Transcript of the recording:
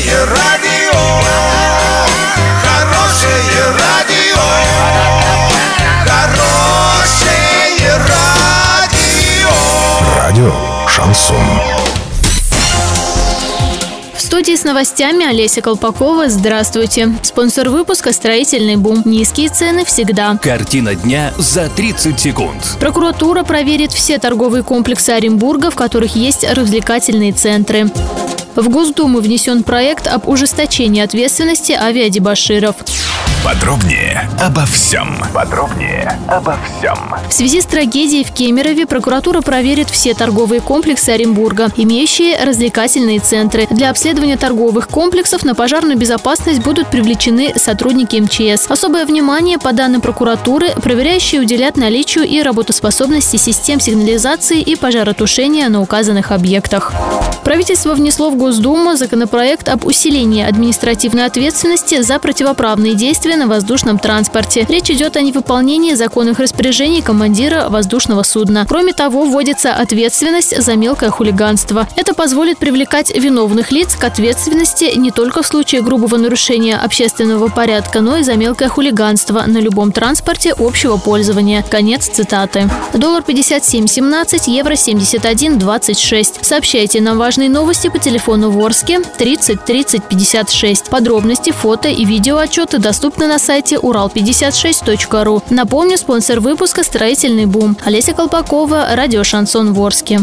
Хорошее радио, хорошее радио, хорошее радио. Радио Шансон. В студии с новостями Олеся Колпакова. Здравствуйте. Спонсор выпуска «Строительный бум». Низкие цены всегда. Картина дня за 30 секунд. Прокуратура проверит все торговые комплексы Оренбурга, в которых есть развлекательные центры. В Госдуму внесен проект об ужесточении ответственности авиадебаширов. Подробнее обо всем. Подробнее обо всем. В связи с трагедией в Кемерове прокуратура проверит все торговые комплексы Оренбурга, имеющие развлекательные центры. Для обследования торговых комплексов на пожарную безопасность будут привлечены сотрудники МЧС. Особое внимание, по данным прокуратуры, проверяющие уделят наличию и работоспособности систем сигнализации и пожаротушения на указанных объектах. Правительство внесло в Госдуму законопроект об усилении административной ответственности за противоправные действия на воздушном транспорте. Речь идет о невыполнении законных распоряжений командира воздушного судна. Кроме того, вводится ответственность за мелкое хулиганство. Это позволит привлекать виновных лиц к ответственности не только в случае грубого нарушения общественного порядка, но и за мелкое хулиганство на любом транспорте общего пользования. Конец цитаты. Доллар 57.17, евро 71.26. Сообщайте нам важные новости по телефону Ворске 30 30 56. Подробности, фото и видеоотчеты доступны на сайте урал56.ру. Напомню, спонсор выпуска «Строительный бум». Олеся Колпакова, радио «Шансон Ворске».